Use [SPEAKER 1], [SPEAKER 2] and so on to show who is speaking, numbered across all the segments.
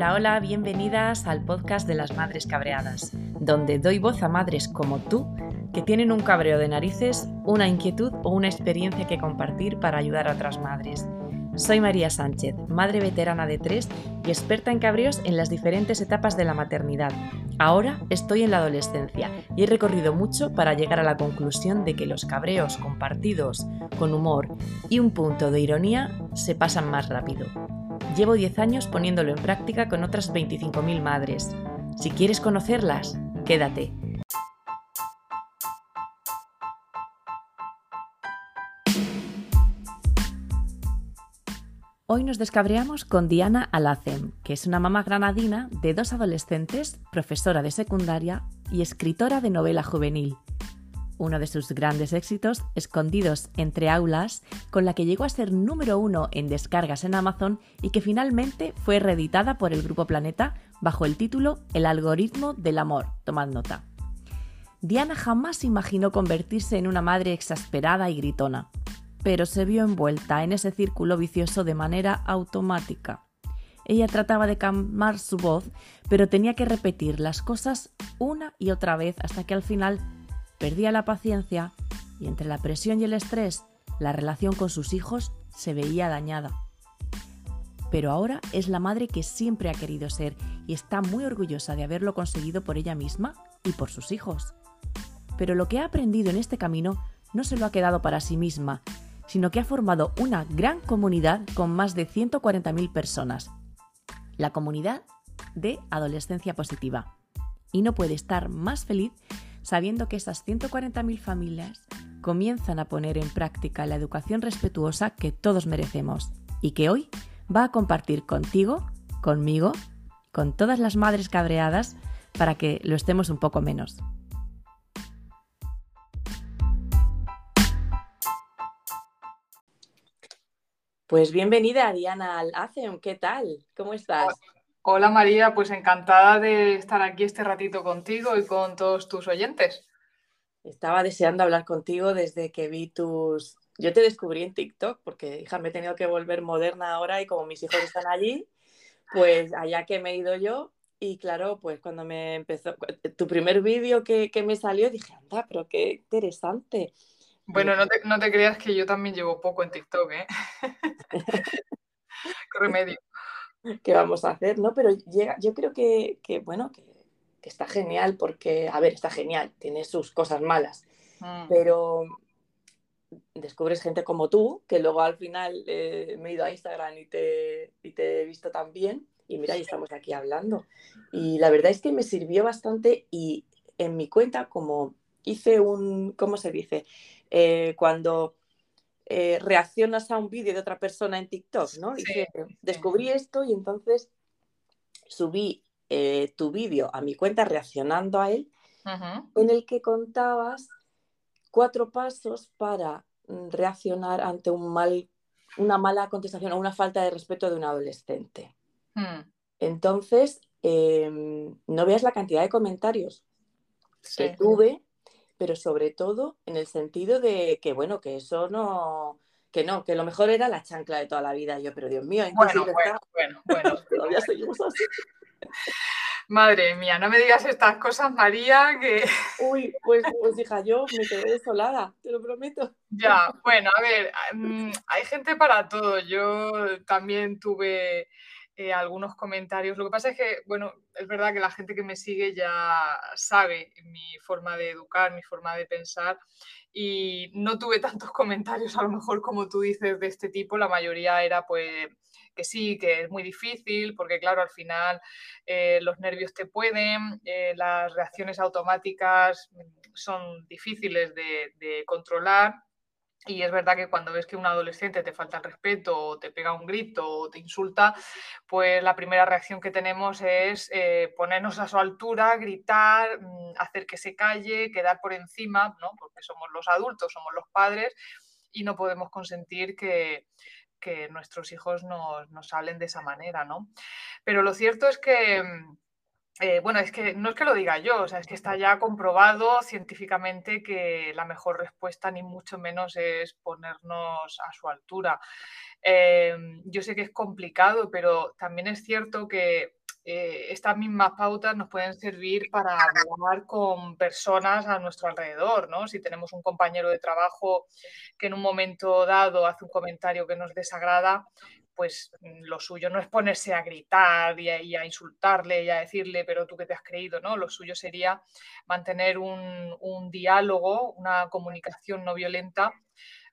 [SPEAKER 1] Hola, hola, bienvenidas al podcast de las Madres Cabreadas, donde doy voz a madres como tú que tienen un cabreo de narices, una inquietud o una experiencia que compartir para ayudar a otras madres. Soy María Sánchez, madre veterana de tres y experta en cabreos en las diferentes etapas de la maternidad. Ahora estoy en la adolescencia y he recorrido mucho para llegar a la conclusión de que los cabreos compartidos con humor y un punto de ironía se pasan más rápido. Llevo 10 años poniéndolo en práctica con otras 25.000 madres. Si quieres conocerlas, quédate. Hoy nos descabreamos con Diana Alacem, que es una mamá granadina de dos adolescentes, profesora de secundaria y escritora de novela juvenil uno de sus grandes éxitos, Escondidos entre aulas, con la que llegó a ser número uno en descargas en Amazon y que finalmente fue reeditada por el Grupo Planeta bajo el título El algoritmo del amor. Tomad nota. Diana jamás imaginó convertirse en una madre exasperada y gritona, pero se vio envuelta en ese círculo vicioso de manera automática. Ella trataba de calmar su voz, pero tenía que repetir las cosas una y otra vez hasta que al final Perdía la paciencia y entre la presión y el estrés, la relación con sus hijos se veía dañada. Pero ahora es la madre que siempre ha querido ser y está muy orgullosa de haberlo conseguido por ella misma y por sus hijos. Pero lo que ha aprendido en este camino no se lo ha quedado para sí misma, sino que ha formado una gran comunidad con más de 140.000 personas. La comunidad de Adolescencia Positiva. Y no puede estar más feliz sabiendo que esas 140.000 familias comienzan a poner en práctica la educación respetuosa que todos merecemos y que hoy va a compartir contigo, conmigo, con todas las madres cabreadas para que lo estemos un poco menos. Pues bienvenida Diana al ACEM, ¿qué tal? ¿Cómo estás?
[SPEAKER 2] María, pues encantada de estar aquí este ratito contigo y con todos tus oyentes.
[SPEAKER 1] Estaba deseando hablar contigo desde que vi tus... Yo te descubrí en TikTok porque, hija, me he tenido que volver moderna ahora y como mis hijos están allí, pues allá que me he ido yo y claro, pues cuando me empezó, tu primer vídeo que, me salió, dije, anda, pero qué interesante.
[SPEAKER 2] Bueno, no te, no te creas que yo también llevo poco en TikTok, ¿eh? qué remedio.
[SPEAKER 1] ¿Qué vamos a hacer? ¿no? Pero llega, yo creo que, bueno, que, está genial porque, a ver, está genial, tiene sus cosas malas, mm. pero descubres gente como tú, que luego al final eh, me he ido a Instagram y te, te he visto también, y mira, y estamos aquí hablando. Y la verdad es que me sirvió bastante y en mi cuenta, como hice un, ¿cómo se dice? Eh, cuando eh, reaccionas a un vídeo de otra persona en TikTok, ¿no? Y descubrí esto y entonces subí eh, tu vídeo a mi cuenta reaccionando a él, en el que contabas cuatro pasos para mm, reaccionar ante un mal, una mala contestación o una falta de respeto de un adolescente. Hmm. Entonces, em, no veas la cantidad de comentarios que tuve pero sobre todo en el sentido de que, bueno, que eso no, que no, que lo mejor era la chancla de toda la vida. Yo, pero Dios mío,
[SPEAKER 2] bueno, bueno, bueno, bueno, todavía seguimos así. Madre mía, no me digas estas cosas, María, que...
[SPEAKER 1] Uy, pues, pues hija, yo me quedé desolada, te lo prometo.
[SPEAKER 2] Ya, bueno, a ver, mm, hay gente para todo. Yo también tuve eh, algunos comentarios. Lo que pasa es que, bueno, es verdad que la gente que me sigue ya sabe mi forma de educar, mi forma de pensar y no tuve tantos comentarios a lo mejor como tú dices de este tipo. La mayoría era pues que sí, que es muy difícil, porque claro, al final eh, los nervios te pueden, eh, las reacciones automáticas son difíciles de controlar y es verdad que cuando ves que un adolescente te falta el respeto o te pega un grito o te insulta, pues la primera reacción que tenemos es eh, ponernos a su altura, gritar, mm, hacer que se calle, quedar por encima, ¿no? porque somos los adultos, somos los padres y no podemos consentir que, nuestros hijos nos, nos hablen de esa manera. ¿no? Pero lo cierto es que mm, eh, bueno, es que no es que lo diga yo, o sea, es que está ya comprobado científicamente que la mejor respuesta, ni mucho menos, es ponernos a su altura. Eh, yo sé que es complicado, pero también es cierto que eh, estas mismas pautas nos pueden servir para hablar con personas a nuestro alrededor, ¿no? Si tenemos un compañero de trabajo que en un momento dado hace un comentario que nos desagrada, pues mm, lo suyo no es ponerse a gritar y a, insultarle y a decirle, pero tú qué te has creído, ¿no? Lo suyo sería mantener un, diálogo, una comunicación no violenta,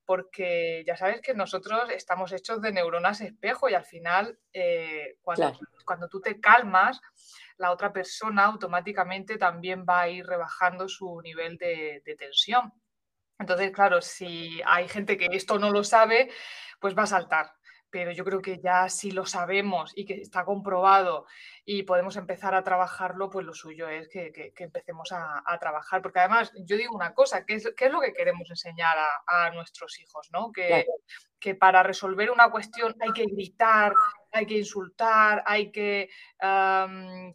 [SPEAKER 2] porque ya sabes que nosotros estamos hechos de neuronas espejo y al final, eh, cuando, cuando tú te calmas, la otra persona automáticamente también va a ir rebajando su nivel de, de tensión. Entonces, claro, si hay gente que esto no lo sabe, pues va a saltar pero yo creo que ya si lo sabemos y que está comprobado y podemos empezar a trabajarlo, pues lo suyo es que, empecemos a, trabajar. Porque además, yo digo una cosa, ¿qué es, qué es lo que queremos enseñar a, nuestros hijos? ¿no? Que, que, para resolver una cuestión hay que gritar, hay que insultar, hay que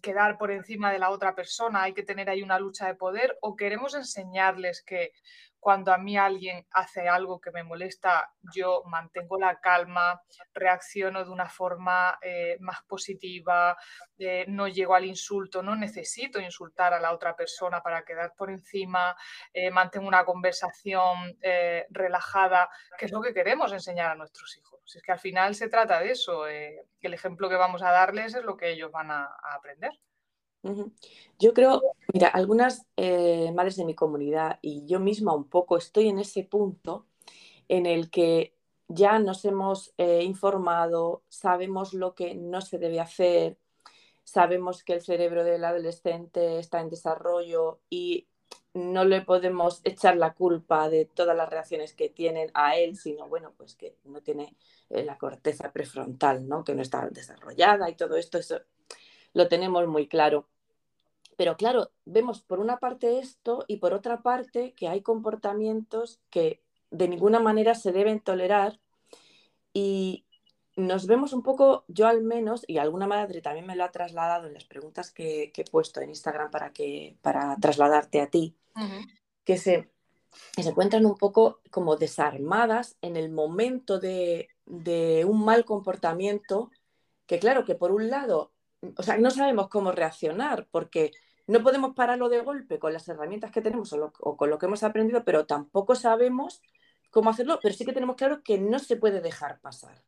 [SPEAKER 2] quedar por encima de la otra persona, hay que tener ahí una lucha de poder, o queremos enseñarles que cuando a mí alguien hace algo que me molesta, yo mantengo la calma, reacciono de una forma eh, más positiva, eh, no llego al insulto, no necesito insultar a la otra persona para quedar por encima, eh, mantengo una conversación relajada, que es lo que queremos enseñar a nuestros hijos. Es que al final se trata de eso, el ejemplo que vamos a darles es lo que ellos van a aprender.
[SPEAKER 1] Yo creo, mira, algunas eh, madres de mi comunidad y yo misma un poco estoy en ese punto en el que ya nos hemos eh, informado, sabemos lo que no se debe hacer, sabemos que el cerebro del adolescente está en desarrollo y no le podemos echar la culpa de todas las reacciones que tienen a él, sino bueno, pues que no tiene eh, la corteza prefrontal, ¿no? Que no está desarrollada y todo esto, eso lo tenemos muy claro. Pero claro, vemos por una parte esto y por otra parte que hay comportamientos que de ninguna manera se deben tolerar y nos vemos un poco, yo al menos, y alguna madre también me lo ha trasladado en las preguntas que, he puesto en Instagram para, que, para trasladarte a ti, que, se, se encuentran un poco como desarmadas en el momento de, de un mal comportamiento, que claro, que por un lado o sea, no sabemos cómo reaccionar porque no podemos pararlo de golpe con las herramientas que tenemos o, con lo que hemos aprendido, pero tampoco sabemos cómo hacerlo, pero sí que tenemos claro que no se puede dejar pasar.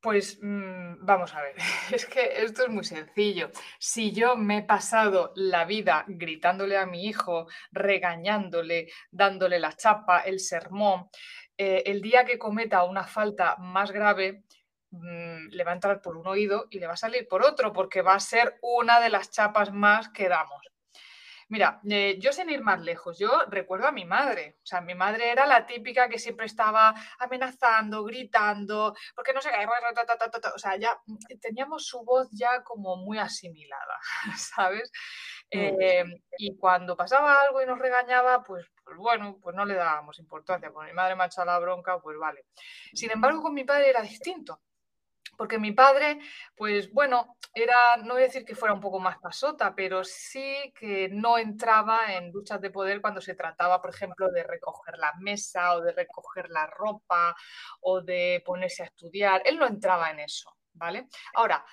[SPEAKER 2] Pues mm, vamos a ver, es que esto es muy sencillo. Si yo me he pasado la vida gritándole a mi hijo, regañándole, dándole la chapa, el sermón, eh, el día que cometa una falta más grave, Mm, le va a entrar por un oído y le va a salir por otro, porque va a ser una de las chapas más que damos. Mira, eh, yo sin ir más lejos, yo recuerdo a mi madre. O sea, mi madre era la típica que siempre estaba amenazando, gritando, porque no sé qué, o sea, ya teníamos su voz ya como muy asimilada, ¿sabes? Mm. Eh, y cuando pasaba algo y nos regañaba, pues, pues, bueno, pues no le dábamos importancia. Con mi madre me ha echado la bronca, pues vale. Sin embargo, con mi padre era distinto porque mi padre, pues bueno, era, no voy a decir que fuera un poco más pasota, pero sí que no entraba en luchas de poder cuando se trataba, por ejemplo, de recoger la mesa o de recoger la ropa o de ponerse a estudiar. Él no entraba en eso, ¿vale? Ahora,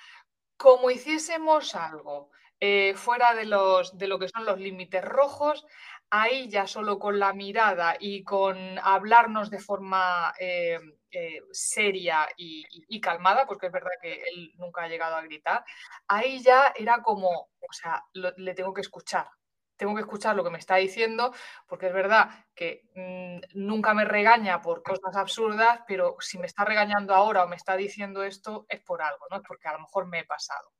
[SPEAKER 2] como hiciésemos algo eh, fuera de, los, de lo que son los límites rojos, ahí ya solo con la mirada y con hablarnos de forma eh, eh, seria y, calmada, porque es verdad que él nunca ha llegado a gritar, ahí ya era como, o sea, le tengo que escuchar. Tengo que escuchar lo que me está diciendo, porque es verdad que mm, nunca me regaña por cosas absurdas, pero si me está regañando ahora o me está diciendo esto, es por algo, ¿no? Es porque a lo mejor me he pasado.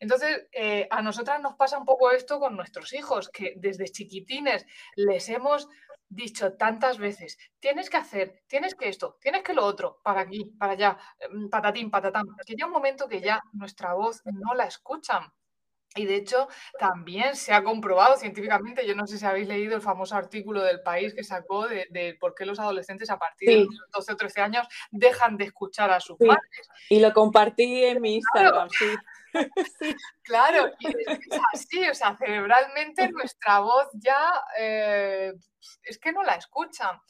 [SPEAKER 2] Entonces, eh, a nosotras nos pasa un poco esto con nuestros hijos, que desde chiquitines les hemos dicho tantas veces, tienes que hacer, tienes que esto, tienes que lo otro, para aquí, para allá, mm, patatín, patatán, que llega un momento que ya nuestra voz no la escuchan. Y de hecho, también se ha comprobado científicamente, yo no sé si habéis leído el famoso artículo del país que sacó de, por qué los adolescentes a partir de 12 o 13 años dejan de escuchar a sus padres.
[SPEAKER 1] Y lo compartí en mi Instagram, sí.
[SPEAKER 2] Claro, y es así, o sea, cerebralmente nuestra voz ya eh, es que no la escuchan.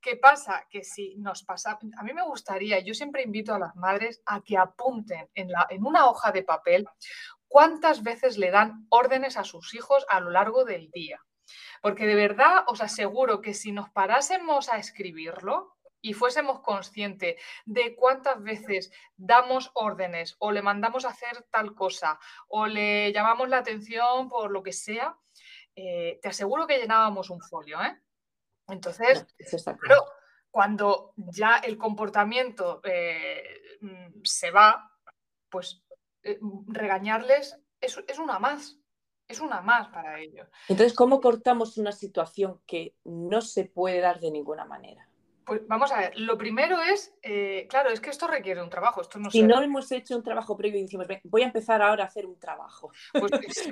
[SPEAKER 2] ¿Qué pasa? Que si nos pasa, a mí me gustaría, yo siempre invito a las madres a que apunten en, la, en una hoja de papel cuántas veces le dan órdenes a sus hijos a lo largo del día. Porque de verdad os aseguro que si nos parásemos a escribirlo, y fuésemos conscientes de cuántas veces damos órdenes o le mandamos a hacer tal cosa o le llamamos la atención por lo que sea, eh, te aseguro que llenábamos un folio. ¿eh? Entonces, cuando ya el comportamiento eh, mm, se va, pues regañarles es, es una más es una más para ellos.
[SPEAKER 1] Entonces, ¿cómo cortamos una situación que no se puede dar de ninguna manera?
[SPEAKER 2] Pues vamos a ver, lo primero es, eh, claro, es que esto requiere un trabajo. Esto
[SPEAKER 1] no si no hemos hecho un trabajo previo y decimos, voy a empezar ahora a hacer un trabajo. Pues,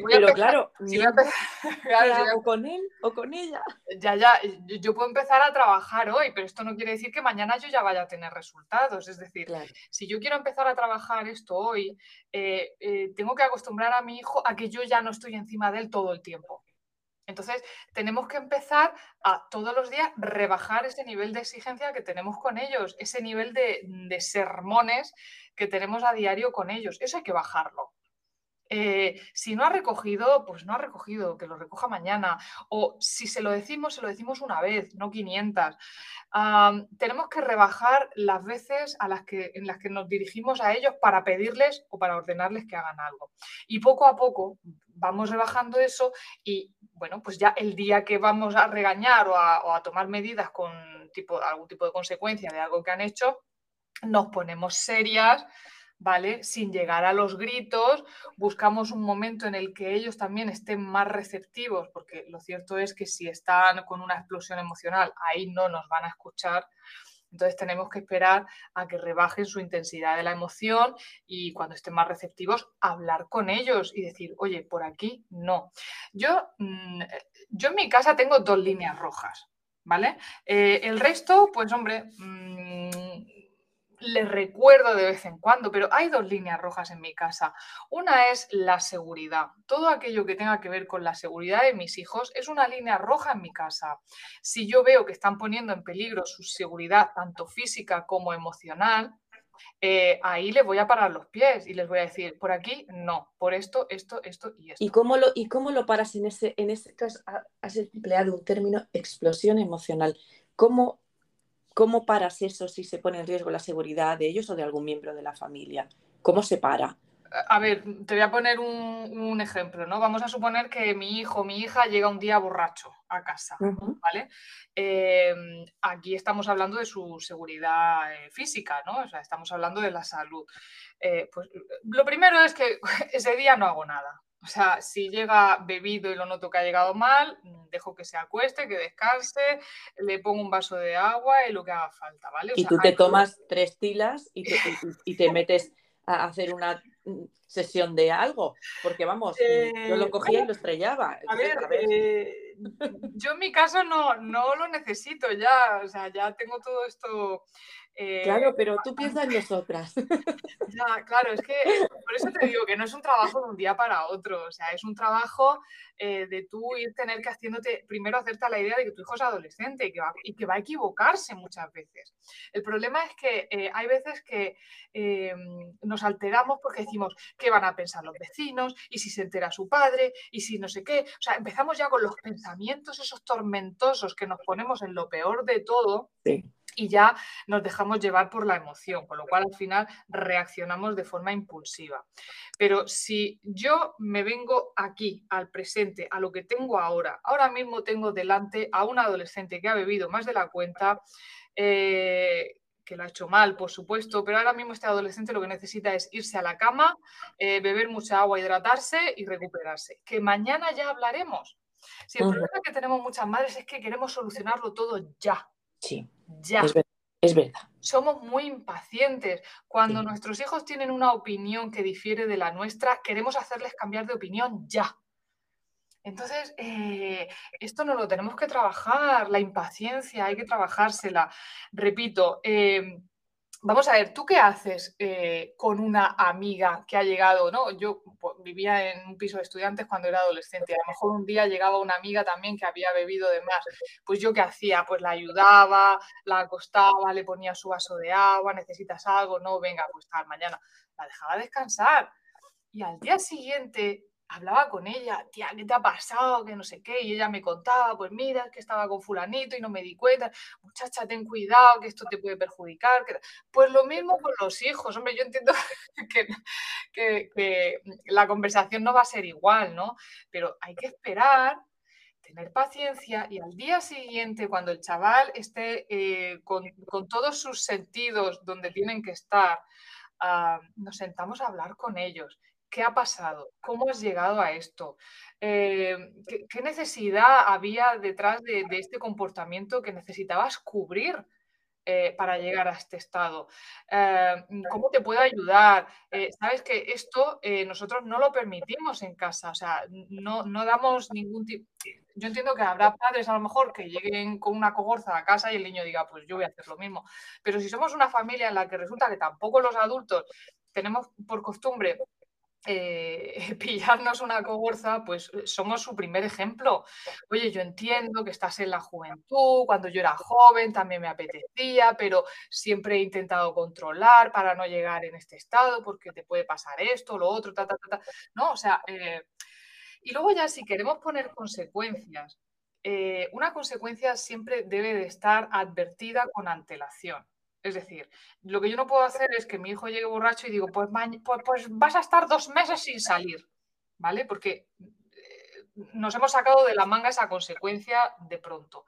[SPEAKER 1] Pero claro, si hago con él o con ella.
[SPEAKER 2] Ya, ya, yo puedo empezar a trabajar hoy, pero esto no quiere decir que mañana yo ya vaya a tener resultados. Es decir, si yo quiero empezar a trabajar esto hoy, eh, eh, tengo que acostumbrar a mi hijo a que yo ya no estoy encima de él todo el tiempo. Entonces, tenemos que empezar a todos los días rebajar ese nivel de exigencia que tenemos con ellos, ese nivel de, sermones que tenemos a diario con ellos. Eso hay que bajarlo. Eh, si no ha recogido, pues no ha recogido, que lo recoja mañana. O si se lo decimos, se lo decimos una vez, no 500. tenemos que rebajar las veces a las que, en las que nos dirigimos a ellos para pedirles o para ordenarles que hagan algo. Y poco a poco vamos rebajando eso y bueno, pues ya el día que vamos a regañar o a, tomar medidas con tipo, algún tipo de consecuencia de algo que han hecho, nos ponemos serias, ¿vale? Sin llegar a los gritos, buscamos un momento en el que ellos también estén más receptivos, porque lo cierto es que si están con una explosión emocional, ahí no nos van a escuchar. Entonces tenemos que esperar a que rebajen su intensidad de la emoción y cuando estén más receptivos, hablar con ellos y decir, oye, por aquí no. Yo, mm, yo en mi casa tengo dos líneas rojas, ¿vale? Eh, el resto, pues hombre, mm, les recuerdo de vez en cuando, pero hay dos líneas rojas en mi casa. Una es la seguridad. Todo aquello que tenga que ver con la seguridad de mis hijos es una línea roja en mi casa. Si yo veo que están poniendo en peligro su seguridad, tanto física como emocional, eh, ahí les voy a parar los pies y les voy a decir, por aquí no, por esto, esto, esto y esto.
[SPEAKER 1] ¿Y cómo lo, y cómo lo paras en ese, en ese caso? Has empleado un término explosión emocional. ¿Cómo ¿Cómo paras eso si se pone en riesgo la seguridad de ellos o de algún miembro de la familia? ¿Cómo se para?
[SPEAKER 2] A ver, te voy a poner un, ejemplo, ¿no? Vamos a suponer que mi hijo o mi hija llega un día borracho a casa, ¿vale? Em, aquí estamos hablando de su seguridad eh, física, ¿no? O sea, estamos hablando de la salud. Eh, pues lo primero es que ese día no hago nada, o sea, si llega bebido y lo noto que ha llegado mal, mm, dejo que se acueste, que descanse, le pongo un vaso de agua y lo que haga falta, ¿vale?
[SPEAKER 1] y tú te tomas tres tilas y te, metes a hacer una mm, sesión de algo, porque vamos, yo lo eh, cogía y lo estrellaba.
[SPEAKER 2] A ver, eh, yo en mi caso no, no lo necesito ya, o sea, ya tengo todo esto
[SPEAKER 1] claro, eh, pero tú piensas en nosotras.
[SPEAKER 2] Ya, claro, es que por eso te digo que no es un trabajo de un día para otro, o sea, es un trabajo eh, de tú ir tener que haciéndote, primero hacerte la idea de que tu hijo es adolescente y que va, y que va a equivocarse muchas veces. El problema es que eh, hay veces que nos alteramos porque decimos qué van a pensar los vecinos y si se entera su padre y si no sé qué. O sea, empezamos ya con los pensamientos esos tormentosos que nos ponemos en lo peor de todo. Sí y ya nos dejamos llevar por la emoción, con lo cual al final reaccionamos de forma impulsiva. Pero si yo me vengo aquí, al presente, a lo que tengo ahora, ahora mismo tengo delante a un adolescente que ha bebido más de la cuenta, eh, que lo ha hecho mal, por supuesto, pero ahora mismo este adolescente lo que necesita es irse a la cama, eh, beber mucha agua, hidratarse y recuperarse. Que mañana ya hablaremos. Si el problema que tenemos muchas madres es que queremos solucionarlo todo ya.
[SPEAKER 1] Sí. Ya. Es, verdad.
[SPEAKER 2] Somos muy impacientes. Cuando nuestros hijos tienen una opinión que difiere de la nuestra, queremos hacerles cambiar de opinión ya. Entonces, eh, esto no lo tenemos que trabajar, la impaciencia hay que trabajársela. Repito, em, Vamos a ver, ¿tú qué haces eh, con una amiga que ha llegado? ¿no? Yo vivía en un piso de estudiantes cuando era adolescente. A lo mejor un día llegaba una amiga también que había bebido de más. Pues yo qué hacía? Pues la ayudaba, la acostaba, le ponía su vaso de agua, necesitas algo, no, venga, pues tal, mañana. La dejaba descansar. Y al día siguiente hablaba con ella, tía, ¿qué te ha pasado? Que no sé qué. Y ella me contaba, pues mira, que estaba con fulanito y no me di cuenta. Muchacha, ten cuidado, que esto te puede perjudicar. Pues lo mismo con los hijos. Hombre, yo entiendo que, la conversación no va a ser igual, ¿no? Pero hay que esperar tener paciencia y al día siguiente, cuando el chaval esté eh, con, todos sus sentidos donde tienen que estar, uh, nos sentamos a hablar con ellos ¿Qué ha pasado? ¿Cómo has llegado a esto? Eh, ¿qué, necesidad había detrás de, este comportamiento que necesitabas cubrir eh, para llegar a este estado? Eh, ¿Cómo te puedo ayudar? Sabes que esto nosotros no lo permitimos en casa, o sea, no, no damos ningún tipo... Yo entiendo que habrá padres a lo mejor que lleguen con una cogorza a casa y el niño diga, pues yo voy a hacer lo mismo. Pero si somos una familia en la que resulta que tampoco los adultos tenemos por costumbre eh, pillarnos una cogorza, pues eh, somos su primer ejemplo. Oye, yo entiendo que estás en la juventud, cuando yo era joven también me apetecía, pero siempre he intentado controlar para no llegar en este estado porque te puede pasar esto, lo otro, ta, ta, ta, ta. ¿no? O sea, eh, y luego ya si queremos poner consecuencias, una consecuencia siempre debe de estar advertida con antelación. Es decir, lo que yo no puedo hacer es que mi hijo llegue borracho y digo, pues, pues, pues vas a estar dos meses sin salir, ¿vale? Porque eh, nos hemos sacado de la manga esa consecuencia de pronto.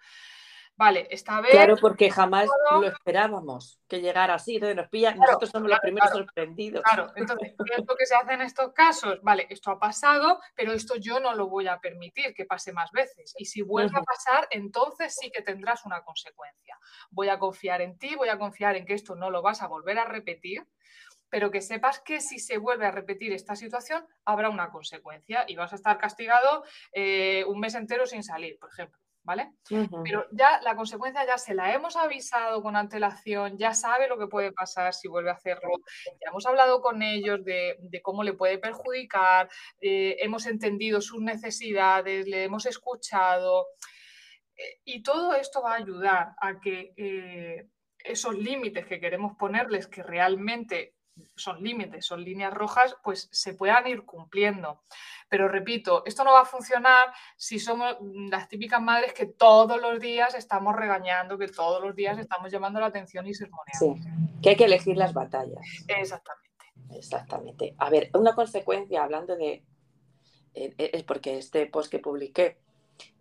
[SPEAKER 2] Vale, esta vez.
[SPEAKER 1] Claro, porque jamás lo esperábamos que llegara así. Entonces nos pilla, nosotros somos los primeros sorprendidos.
[SPEAKER 2] Claro, entonces, ¿qué es lo que se hace en estos casos? Vale, esto ha pasado, pero esto yo no lo voy a permitir que pase más veces. Y si vuelve a pasar, entonces sí que tendrás una consecuencia. Voy a confiar en ti, voy a confiar en que esto no lo vas a volver a repetir pero que sepas que si se vuelve a repetir esta situación, habrá una consecuencia y vas a estar castigado eh, un mes entero sin salir, por ejemplo. ¿Vale? Pero ya la consecuencia ya se la hemos avisado con antelación, ya sabe lo que puede pasar si vuelve a hacerlo, ya hemos hablado con ellos de, cómo le puede perjudicar, eh, hemos entendido sus necesidades, le hemos escuchado. Eh, y todo esto va a ayudar a que eh, esos límites que queremos ponerles, que realmente son límites, son líneas rojas, pues se puedan ir cumpliendo. Pero repito, esto no va a funcionar si somos las típicas madres que todos los días estamos regañando, que todos los días estamos llamando la atención y sermoneando.
[SPEAKER 1] Sí, que hay que elegir las batallas.
[SPEAKER 2] Exactamente.
[SPEAKER 1] Exactamente. A ver, una consecuencia, hablando de, eh, eh, es porque este post que publiqué,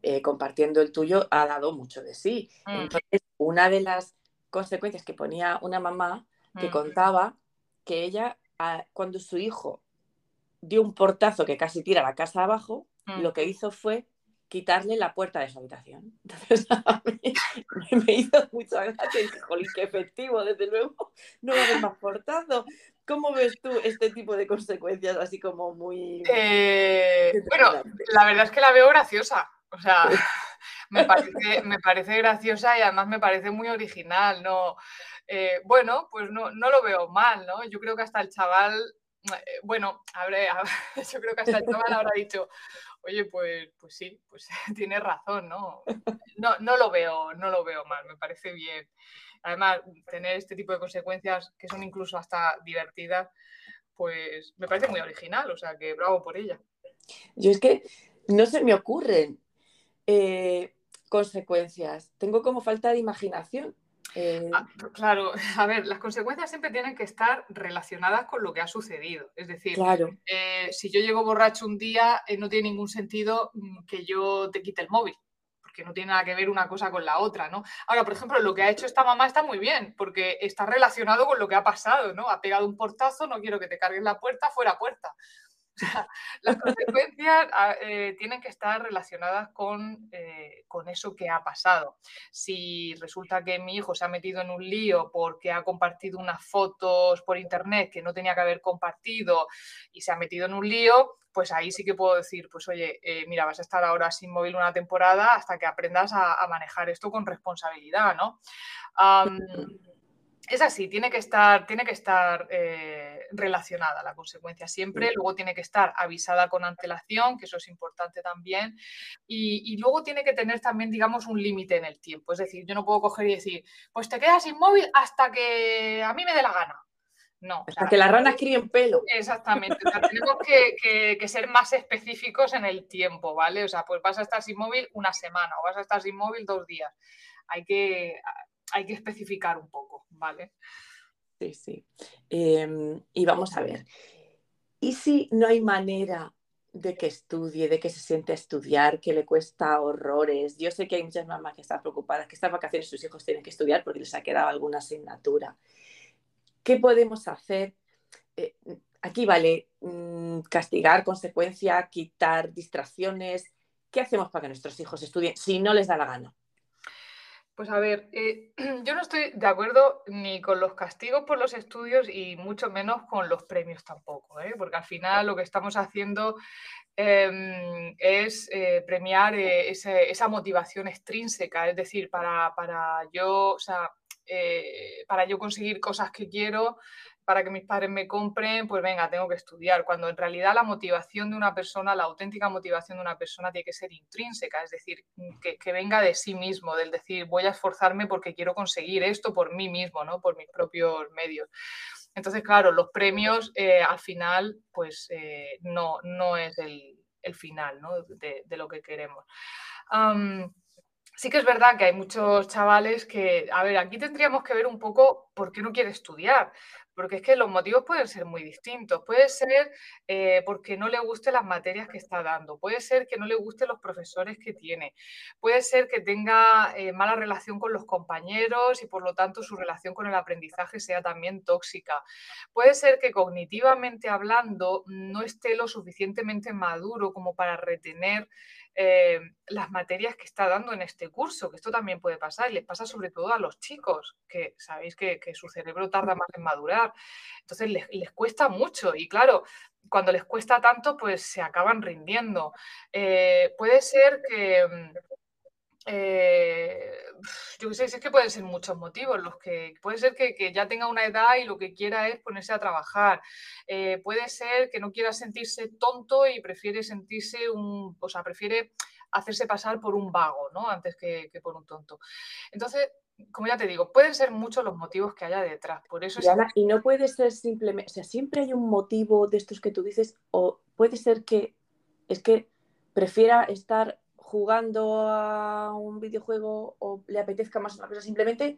[SPEAKER 1] eh, compartiendo el tuyo, ha dado mucho de sí. Mm. Entonces, una de las consecuencias que ponía una mamá que mm. contaba que ella, ah, cuando su hijo dio un portazo que casi tira la casa abajo, mm. lo que hizo fue quitarle la puerta de su habitación. Entonces a mí me hizo mucha gracia y jolín, qué efectivo, desde luego, no va a haber más portazo. ¿Cómo ves tú este tipo de consecuencias así como muy...
[SPEAKER 2] Eh, bueno, la verdad es que la veo graciosa. O sea, me parece, me parece graciosa y además me parece muy original, ¿no? Eh, bueno, pues no, no, lo veo mal, ¿no? Yo creo que hasta el chaval, eh, bueno, yo creo que hasta el chaval habrá dicho, oye, pues, pues sí, pues tiene razón, ¿no? ¿no? No lo veo, no lo veo mal, me parece bien. Además, tener este tipo de consecuencias que son incluso hasta divertidas, pues me parece muy original, o sea que bravo por ella.
[SPEAKER 1] Yo es que no se me ocurren eh, consecuencias, tengo como falta de imaginación.
[SPEAKER 2] Eh, ah, claro, a ver, las consecuencias siempre tienen que estar relacionadas con lo que ha sucedido. Es decir, eh, si yo llego borracho un día, eh, no tiene ningún sentido mm, que yo te quite el móvil, porque no tiene nada que ver una cosa con la otra, ¿no? Ahora, por ejemplo, lo que ha hecho esta mamá está muy bien, porque está relacionado con lo que ha pasado, ¿no? Ha pegado un portazo, no quiero que te cargues la puerta, fuera puerta. las consecuencias ah, eh, tienen que estar relacionadas con, eh, con, eso que ha pasado. Si resulta que mi hijo se ha metido en un lío porque ha compartido unas fotos por internet que no tenía que haber compartido y se ha metido en un lío, pues ahí sí que puedo decir, pues oye, eh, mira, vas a estar ahora sin móvil una temporada hasta que aprendas a, manejar esto con responsabilidad, ¿no? Es así, tiene que estar, tiene que estar eh, relacionada la consecuencia siempre, luego tiene que estar avisada con antelación, que eso es importante también, y, luego tiene que tener también, digamos, un límite en el tiempo. Es decir, yo no puedo coger y decir, pues te quedas inmóvil hasta que a mí me dé la gana. No.
[SPEAKER 1] Hasta que las ranas críen pelo.
[SPEAKER 2] Exactamente. tenemos que, que, ser más específicos en el tiempo, ¿vale? O sea, pues vas a estar sin móvil una semana o vas a estar sin móvil dos días. Hay que, hay que especificar un poco, ¿vale?
[SPEAKER 1] Sí, sí. Em, y vamos a ver, ¿y si no hay manera de que estudie, de que se siente a estudiar, que le cuesta horrores? Yo sé que hay muchas mamás que están preocupadas, que estas vacaciones sus hijos tienen que estudiar porque les ha quedado alguna asignatura. ¿Qué podemos hacer? Eh, aquí vale mm, castigar, consecuencia, quitar distracciones. ¿Qué hacemos para que nuestros hijos estudien si no les da la gana?
[SPEAKER 2] Pues a ver, eh, yo no estoy de acuerdo ni con los castigos por los estudios y mucho menos con los premios tampoco, ¿eh? porque al final lo que estamos haciendo em, es eh, premiar esa motivación extrínseca, es decir, para, para yo, o sea, para yo conseguir cosas que quiero, para que mis padres me compren, pues venga, tengo que estudiar, cuando en realidad la motivación de una persona, la auténtica motivación de una persona tiene que ser intrínseca, es decir, que, venga de sí mismo, del decir, voy a esforzarme porque quiero conseguir esto por mí mismo, ¿no? por mis propios medios. Entonces, claro, los premios eh, al final, pues eh, no, no es el, final ¿no? de, lo que queremos. Sí que es verdad que hay muchos chavales que, a ver, aquí tendríamos que ver un poco por qué no quiere estudiar, porque es que los motivos pueden ser muy distintos. Puede ser eh, porque no le gusten las materias que está dando, puede ser que no le gusten los profesores que tiene, puede ser que tenga eh, mala relación con los compañeros y por lo tanto su relación con el aprendizaje sea también tóxica. Puede ser que cognitivamente hablando no esté lo suficientemente maduro como para retener eh, las materias que está dando en este curso, que esto también puede pasar, y les pasa sobre todo a los chicos, que sabéis que, su cerebro tarda más en madurar, entonces les, cuesta mucho y claro, cuando les cuesta tanto, pues se acaban rindiendo. Eh, puede ser que mm, eh, yo qué sé, es que pueden ser muchos motivos los que puede ser que, ya tenga una edad y lo que quiera es ponerse a trabajar. Eh, puede ser que no quiera sentirse tonto y prefiere sentirse un, o sea, prefiere hacerse pasar por un vago, ¿no? Antes que, por un tonto. Entonces, como ya te digo, pueden ser muchos los motivos que haya detrás. Por eso
[SPEAKER 1] y no puede ser simplemente, o sea, siempre hay un motivo de estos que tú dices, o puede ser que es que prefiera estar jugando a un videojuego o le apetezca más una cosa, simplemente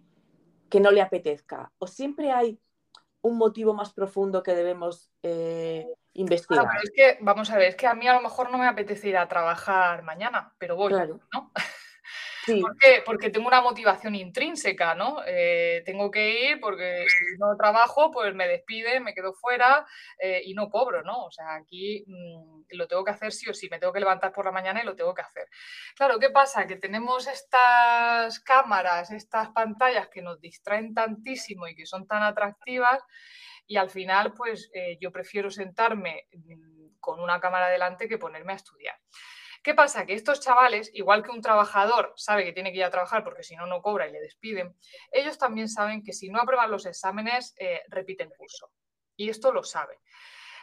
[SPEAKER 1] que no le apetezca. O siempre hay un motivo más profundo que debemos eh, investigar.
[SPEAKER 2] es que, vamos a ver, es que a mí a lo mejor no me apetece ir a trabajar mañana, pero voy, ¿no? ¿Por qué? Porque tengo una motivación intrínseca, ¿no? Eh, tengo que ir porque si no trabajo, pues me despide, me quedo fuera eh, y no cobro, ¿no? O sea, aquí mm, lo tengo que hacer sí o sí, me tengo que levantar por la mañana y lo tengo que hacer. Claro, ¿qué pasa? Que tenemos estas cámaras, estas pantallas que nos distraen tantísimo y que son tan atractivas y al final, pues eh, yo prefiero sentarme mm, con una cámara delante que ponerme a estudiar. ¿Qué pasa? Que estos chavales, igual que un trabajador sabe que tiene que ir a trabajar porque si no, no cobra y le despiden, ellos también saben que si no aprueban los exámenes, eh, repiten curso. Y esto lo saben.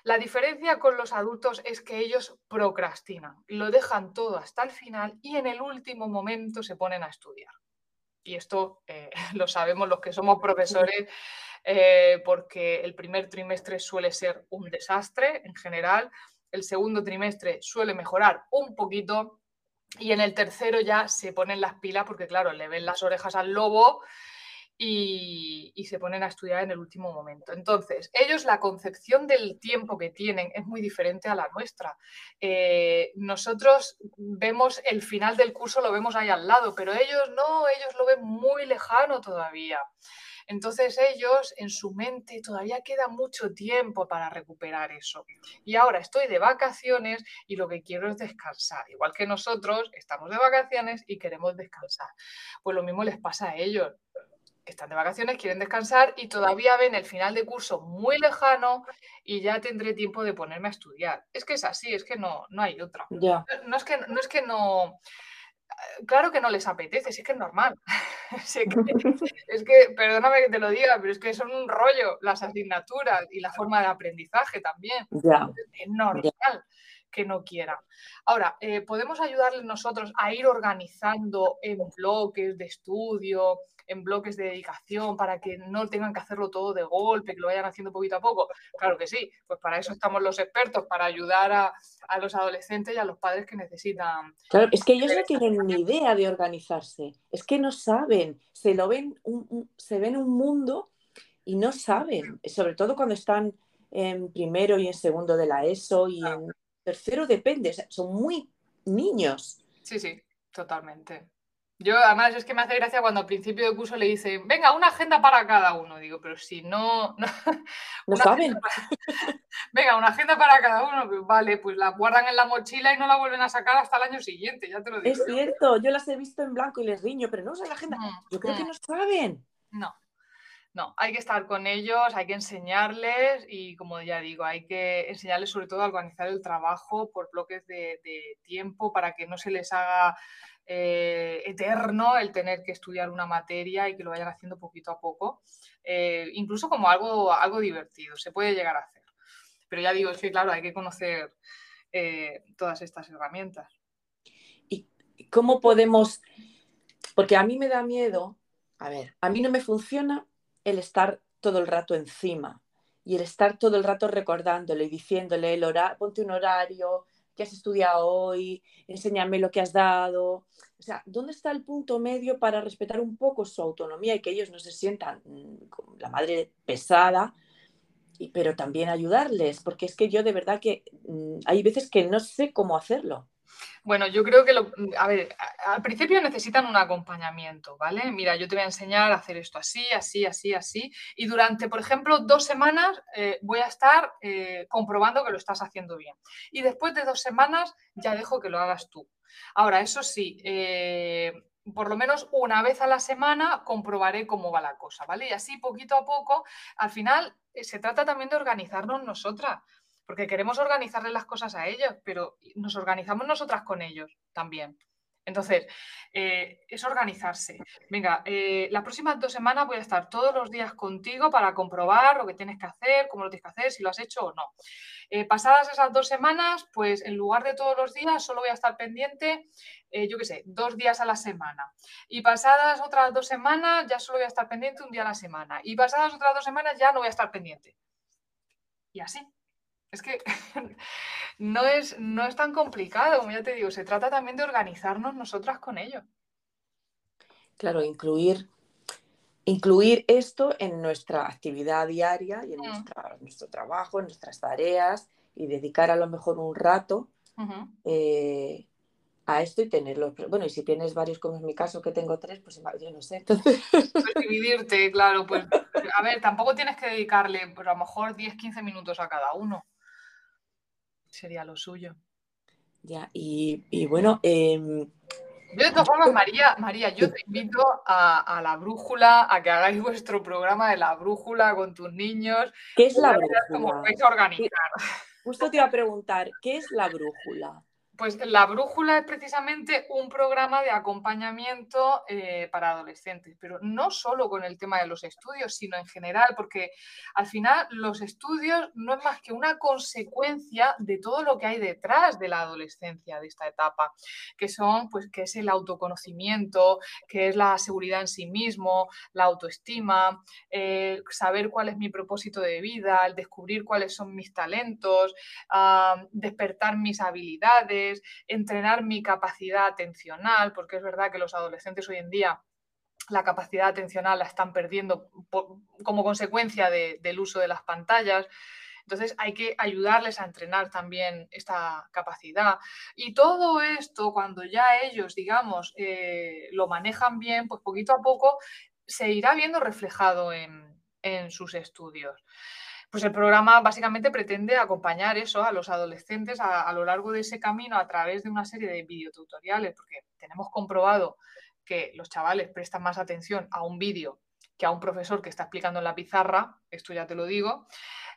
[SPEAKER 2] La diferencia con los adultos es que ellos procrastinan, lo dejan todo hasta el final y en el último momento se ponen a estudiar. Y esto eh, lo sabemos los que somos profesores, eh, porque el primer trimestre suele ser un desastre en general el segundo trimestre suele mejorar un poquito y en el tercero ya se ponen las pilas porque, claro, le ven las orejas al lobo y, se ponen a estudiar en el último momento. Entonces, ellos la concepción del tiempo que tienen es muy diferente a la nuestra. Eh, nosotros vemos el final del curso, lo vemos ahí al lado, pero ellos no, ellos lo ven muy lejano todavía. Entonces ellos en su mente todavía queda mucho tiempo para recuperar eso. Y ahora estoy de vacaciones y lo que quiero es descansar. Igual que nosotros estamos de vacaciones y queremos descansar. Pues lo mismo les pasa a ellos están de vacaciones, quieren descansar y todavía ven el final de curso muy lejano y ya tendré tiempo de ponerme a estudiar. Es que es así, es que no, no hay otra. No, es que, no es que no, claro que no les apetece, es que es normal. es que, perdóname que te lo diga, pero es que son un rollo las asignaturas y la forma de aprendizaje también. Es normal que no quiera. Ahora, eh, ¿podemos ayudarles nosotros a ir organizando en bloques de estudio, en bloques de dedicación, para que no tengan que hacerlo todo de golpe, que lo vayan haciendo poquito a poco? Claro que sí, pues para eso estamos los expertos, para ayudar a, los adolescentes y a los padres que necesitan.
[SPEAKER 1] Claro, es que ellos no tienen ni idea de organizarse, es que no saben, se lo ven, se ven un mundo y no saben, sobre todo cuando están en primero y en segundo de la ESO y en tercero depende, son muy niños.
[SPEAKER 2] Sí, sí, totalmente. Yo además es que me hace gracia cuando al principio de curso le dicen, venga, una agenda para cada uno. Digo, pero si no...
[SPEAKER 1] No, saben.
[SPEAKER 2] venga, una agenda para cada uno. Pues vale, pues la guardan en la mochila y no la vuelven a sacar hasta el año siguiente, ya te lo digo.
[SPEAKER 1] Es cierto, yo las he visto en blanco y les riño, pero no sé la agenda. Mm, yo creo que mm. no saben.
[SPEAKER 2] No, no, hay que estar con ellos, hay que enseñarles y, como ya digo, hay que enseñarles sobre todo a organizar el trabajo por bloques de, tiempo para que no se les haga eh, eterno el tener que estudiar una materia y que lo vayan haciendo poquito a poco, eh, incluso como algo, algo divertido, se puede llegar a hacer. Pero ya digo, es que claro, hay que conocer eh, todas estas herramientas.
[SPEAKER 1] ¿Y cómo podemos? Porque a mí me da miedo, a ver, a mí no me funciona el estar todo el rato encima y el estar todo el rato recordándole y diciéndole el horario, ponte un horario, que has estudiado hoy, enséñame lo que has dado. O sea, ¿dónde está el punto medio para respetar un poco su autonomía y que ellos no se sientan mm, como la madre pesada, pero también ayudarles? Porque es que yo de verdad que mm, hay veces que no sé cómo hacerlo.
[SPEAKER 2] Bueno, yo creo que, lo, a ver, al principio necesitan un acompañamiento, ¿vale? Mira, yo te voy a enseñar a hacer esto así, así, así, así. Y durante, por ejemplo, dos semanas eh, voy a estar eh, comprobando que lo estás haciendo bien. Y después de dos semanas ya dejo que lo hagas tú. Ahora, eso sí, eh, por lo menos una vez a la semana comprobaré cómo va la cosa, ¿vale? Y así poquito a poco, al final se trata también de organizarnos nosotras porque queremos organizarle las cosas a ellos, pero nos organizamos nosotras con ellos también. Entonces, eh, es organizarse. Venga, eh, las próximas dos semanas voy a estar todos los días contigo para comprobar lo que tienes que hacer, cómo lo tienes que hacer, si lo has hecho o no. Eh, pasadas esas dos semanas, pues en lugar de todos los días, solo voy a estar pendiente, yo qué sé, dos días a la semana. Y pasadas otras dos semanas, ya solo voy a estar pendiente un día a la semana. Y pasadas otras dos semanas, ya no voy a estar pendiente. Y así. Es que no es, no es tan complicado, como ya te digo, se trata también de organizarnos nosotras con ello.
[SPEAKER 1] Claro, incluir, incluir esto en nuestra actividad diaria y en mm. nuestro trabajo, en nuestras tareas y dedicar a lo mejor un rato eh, a esto y tenerlo. Bueno, y si tienes varios, como es mi caso, que tengo tres, pues yo no sé. Entonces...
[SPEAKER 2] Pues dividirte, claro, pues a ver, tampoco tienes que dedicarle, pero a lo mejor 10, 15 minutos a cada uno sería lo suyo.
[SPEAKER 1] Ya, y, bueno. Em,
[SPEAKER 2] yo de todas formas, María, María, yo te invito a, la brújula, a que hagáis vuestro programa de la brújula con tus niños.
[SPEAKER 1] ¿Qué es la brújula?
[SPEAKER 2] Cómo vais a organizar.
[SPEAKER 1] Justo te iba a preguntar, ¿qué es la brújula?
[SPEAKER 2] Pues la brújula es precisamente un programa de acompañamiento eh, para adolescentes, pero no solo con el tema de los estudios, sino en general, porque al final los estudios no es más que una consecuencia de todo lo que hay detrás de la adolescencia, de esta etapa, que son, pues, que es el autoconocimiento, que es la seguridad en sí mismo, la autoestima, eh, saber cuál es mi propósito de vida, el descubrir cuáles son mis talentos, despertar mis habilidades entrenar mi capacidad atencional, porque es verdad que los adolescentes hoy en día la capacidad atencional la están perdiendo como consecuencia del uso de las pantallas. Entonces hay que ayudarles a entrenar también esta capacidad. Y todo esto, cuando ya ellos, digamos, eh, lo manejan bien, pues poquito a poco se irá viendo reflejado en, en sus estudios. Pues el programa básicamente pretende acompañar eso a los adolescentes a, lo largo de ese camino a través de una serie de videotutoriales, porque tenemos comprobado que los chavales prestan más atención a un vídeo que a un profesor que está explicando en la pizarra, esto ya te lo digo.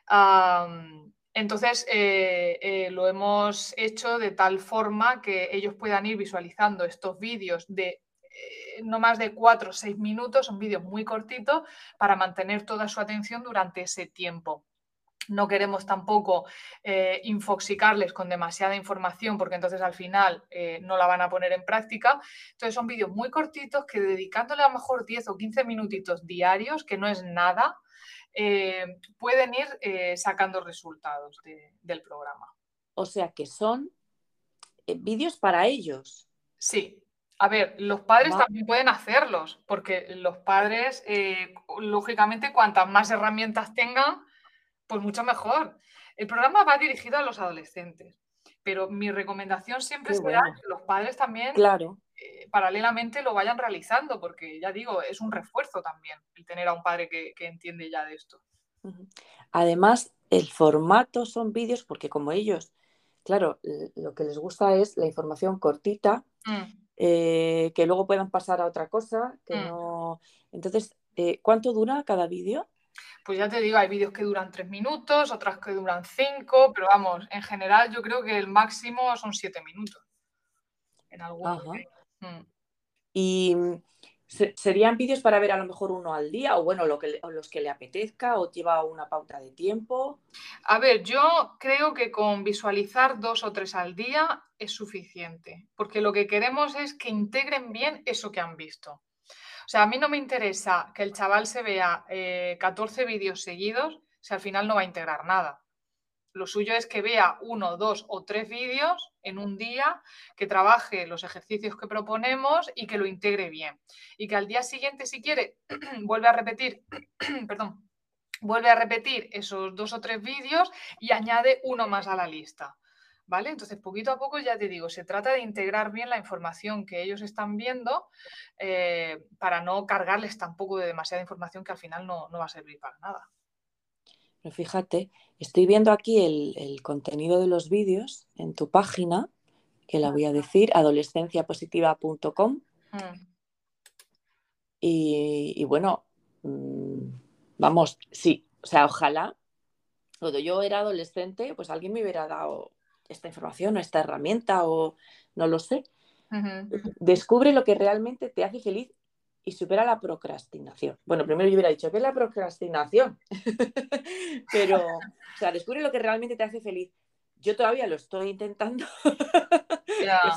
[SPEAKER 2] en Entonces, eh, eh, lo hemos hecho de tal forma que ellos puedan ir visualizando estos vídeos de eh, no más de cuatro o seis minutos, son vídeos muy cortitos, para mantener toda su atención durante ese tiempo. No queremos tampoco infoxicarles con demasiada información porque entonces al final no la van a poner en práctica. Entonces son vídeos muy cortitos que dedicándole a lo mejor 10 o 15 minutitos diarios, que no es nada, eh, pueden ir eh, sacando resultados del programa.
[SPEAKER 1] O sea que son eh, vídeos para ellos.
[SPEAKER 2] Sí. A ver, los padres también pueden hacerlos, porque los padres, lógicamente, cuantas más herramientas tengan, pues mucho mejor. El programa va dirigido a los adolescentes, pero mi recomendación siempre será que los padres también
[SPEAKER 1] claro.
[SPEAKER 2] Eh, paralelamente lo vayan realizando, porque ya digo, es un refuerzo también el tener a un padre que, entiende ya de esto.
[SPEAKER 1] Además, el formato son vídeos porque como ellos, claro, lo que les gusta es la información cortita, mm. eh, que luego puedan pasar a otra cosa, que mm. no... Entonces, eh, ¿cuánto dura cada vídeo?
[SPEAKER 2] Pues ya te digo, hay vídeos que duran tres minutos, otras que duran cinco, pero vamos, en general yo creo que el máximo son siete minutos. En algunos.
[SPEAKER 1] Mm. Y mm, serían vídeos para ver a lo mejor uno al día o bueno, lo que, los que le apetezca o lleva una pauta de tiempo.
[SPEAKER 2] A ver, yo creo que con visualizar dos o tres al día es suficiente, porque lo que queremos es que integren bien eso que han visto. O sea, a mí no me interesa que el chaval se vea 14 eh, vídeos seguidos si al final no va a integrar nada. Lo suyo es que vea uno, dos o tres vídeos en un día, que trabaje los ejercicios que proponemos y que lo integre bien. Y que al día siguiente, si quiere, vuelve a repetir, perdón, vuelve a repetir esos dos o tres vídeos y añade uno más a la lista. ¿Vale? Entonces, poquito a poco, ya te digo, se trata de integrar bien la información que ellos están viendo eh, para no cargarles tampoco de demasiada información que al final no va a servir para nada.
[SPEAKER 1] Pero fíjate, estoy viendo aquí el, contenido de los vídeos en tu página, que la voy a decir, adolescenciapositiva.com. Mm. Y, bueno, mm, vamos, sí, o sea, ojalá, cuando yo era adolescente, pues alguien me hubiera dado esta información o esta herramienta o no lo sé. Descubre lo que realmente te hace feliz y supera la procrastinación. Bueno, primero yo hubiera dicho, ¿qué es la procrastinación? Pero, o sea, descubre lo que realmente te hace feliz. Yo todavía lo estoy intentando.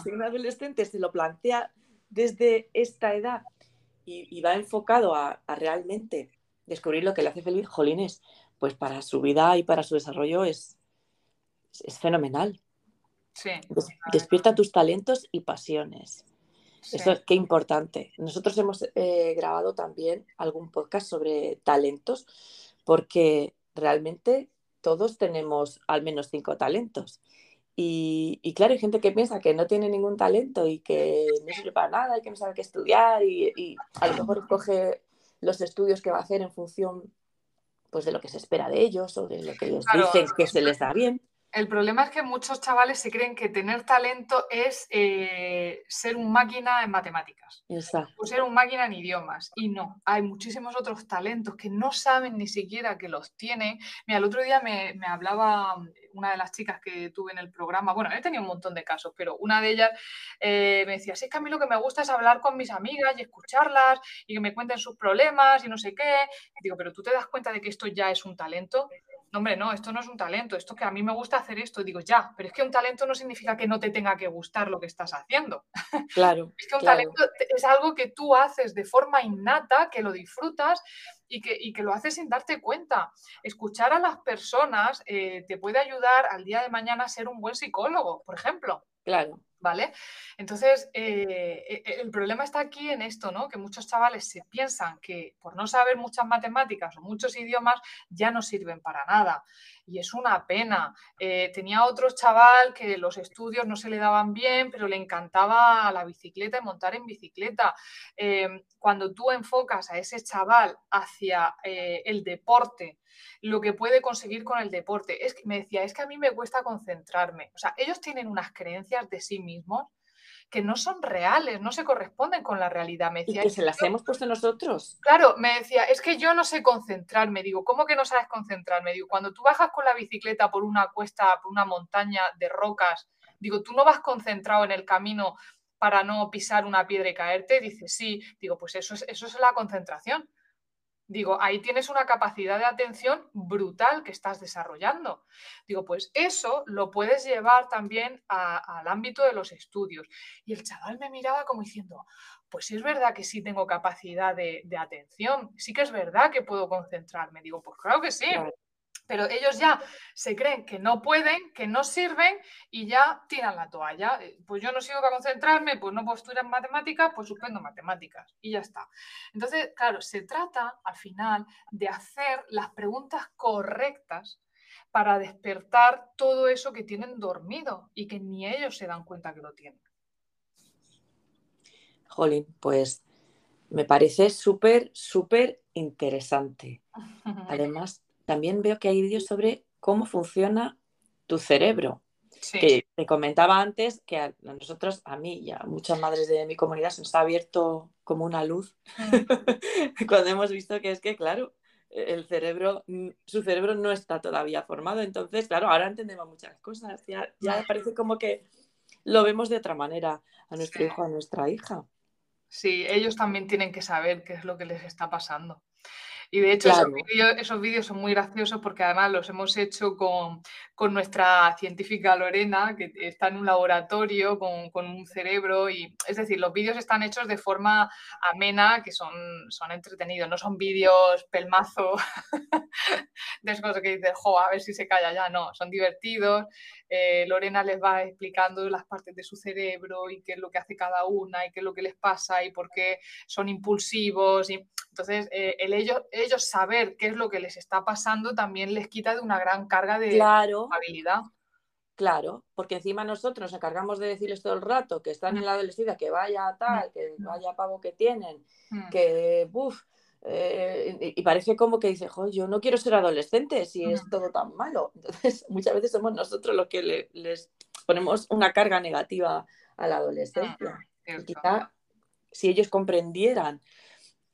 [SPEAKER 1] Soy un adolescente, se lo plantea desde esta edad y, va enfocado a, realmente descubrir lo que le hace feliz. Jolines, pues para su vida y para su desarrollo es, es, fenomenal.
[SPEAKER 2] Sí.
[SPEAKER 1] despierta tus talentos y pasiones. Eso es qué importante. Nosotros hemos eh, grabado también algún podcast sobre talentos porque realmente todos tenemos al menos cinco talentos. Y, claro, hay gente que piensa que no tiene ningún talento y que no sirve para nada y que no sabe qué estudiar y, a lo mejor coge los estudios que va a hacer en función pues, de lo que se espera de ellos o de lo que ellos dicen que se les da bien.
[SPEAKER 2] El problema es que muchos chavales se creen que tener talento es eh, ser un máquina en matemáticas o ser un máquina en idiomas. Y no, hay muchísimos otros talentos que no saben ni siquiera que los tienen. Mira, el otro día me, hablaba una de las chicas que tuve en el programa, bueno, he tenido un montón de casos, pero una de ellas eh, me decía, sí, es que a mí lo que me gusta es hablar con mis amigas y escucharlas y que me cuenten sus problemas y no sé qué. digo, pero tú te das cuenta de que esto ya es un talento no, hombre, no, esto no es un talento, esto que a mí me gusta hacer esto, digo, ya, pero es que un talento no significa que no te tenga que gustar lo que estás haciendo.
[SPEAKER 1] Claro.
[SPEAKER 2] es que un talento es algo que tú haces de forma innata, que lo disfrutas y que, que lo haces sin darte cuenta. Escuchar a las personas eh, te puede ayudar al día de mañana a ser un buen psicólogo, por ejemplo.
[SPEAKER 1] Claro.
[SPEAKER 2] ¿Vale? Entonces, eh, e, e, el problema está aquí en esto, ¿no? Que muchos chavales se piensan que por no saber muchas matemáticas o muchos idiomas ya no sirven para nada. Y es una pena. Eh, tenía otro chaval que los estudios no se le daban bien, pero le encantaba la bicicleta y montar en bicicleta. Eh, cuando tú enfocas a ese chaval hacia el deporte, lo que puede conseguir con el deporte. Es que me decía, es que a mí me cuesta concentrarme. O sea, ellos tienen unas creencias de sí mismos que no son reales, no se corresponden con la realidad. Me decía,
[SPEAKER 1] y que se las hemos puesto nosotros.
[SPEAKER 2] Claro, me decía, es que yo no sé concentrarme. Digo, ¿cómo que no sabes concentrarme? Digo, cuando tú bajas con la bicicleta por una cuesta, por una montaña de rocas, digo, tú no vas concentrado en el camino para no pisar una piedra y caerte. Dice, sí. Digo, pues eso es, eso es la concentración. Digo, ahí tienes una capacidad de atención brutal que estás desarrollando. Digo, pues eso lo puedes llevar también al ámbito de los estudios. Y el chaval me miraba como diciendo, pues es verdad que sí tengo capacidad de, atención, sí que es verdad que puedo concentrarme. Digo, pues claro que sí pero ellos ya se creen que no pueden, que no sirven y ya tiran la toalla. Eh, pues yo no sigo para concentrarme, pues no puedo estudiar matemáticas, pues suspendo matemáticas y ya está. Entonces, claro, se trata al final de hacer las preguntas correctas para despertar todo eso que tienen dormido y que ni ellos se dan cuenta que lo tienen.
[SPEAKER 1] Jolín, pues me parece súper, súper interesante. Además, también veo que hay vídeos sobre cómo funciona tu cerebro. Que te comentaba antes que a nosotros, a mí y a muchas madres de mi comunidad se nos ha abierto como una luz mm. cuando hemos visto que es que, claro, el cerebro, mm, su cerebro no está todavía formado. Entonces, claro, ahora entendemos muchas cosas. Ya, ya parece como que lo vemos de otra manera a nuestro hijo, a nuestra hija.
[SPEAKER 2] Sí, ellos también tienen que saber qué es lo que les está pasando. Y de hecho esos vídeos son muy graciosos porque además los hemos hecho con, nuestra científica Lorena, que está en un laboratorio con, un cerebro. y Es decir, los vídeos están hechos de forma amena, que son, son entretenidos, no son vídeos pelmazo de cosas que dices, jo, a ver si se calla ya. No, son divertidos. Eh, Lorena les va explicando las partes de su cerebro y qué es lo que hace cada una y qué es lo que les pasa y por qué son impulsivos. Y... Entonces, eh, el ellos, ellos saber qué es lo que les está pasando también les quita de una gran carga de
[SPEAKER 1] claro, habilidad. Claro, porque encima nosotros nos encargamos de decirles todo el rato que están en la adolescencia, que vaya tal, que vaya pavo que tienen, mm. que, uff, eh, y parece como que dice, yo no quiero ser adolescente si es todo tan malo. Entonces, muchas veces somos nosotros los que les ponemos una carga negativa a la adolescencia. Quizá si ellos comprendieran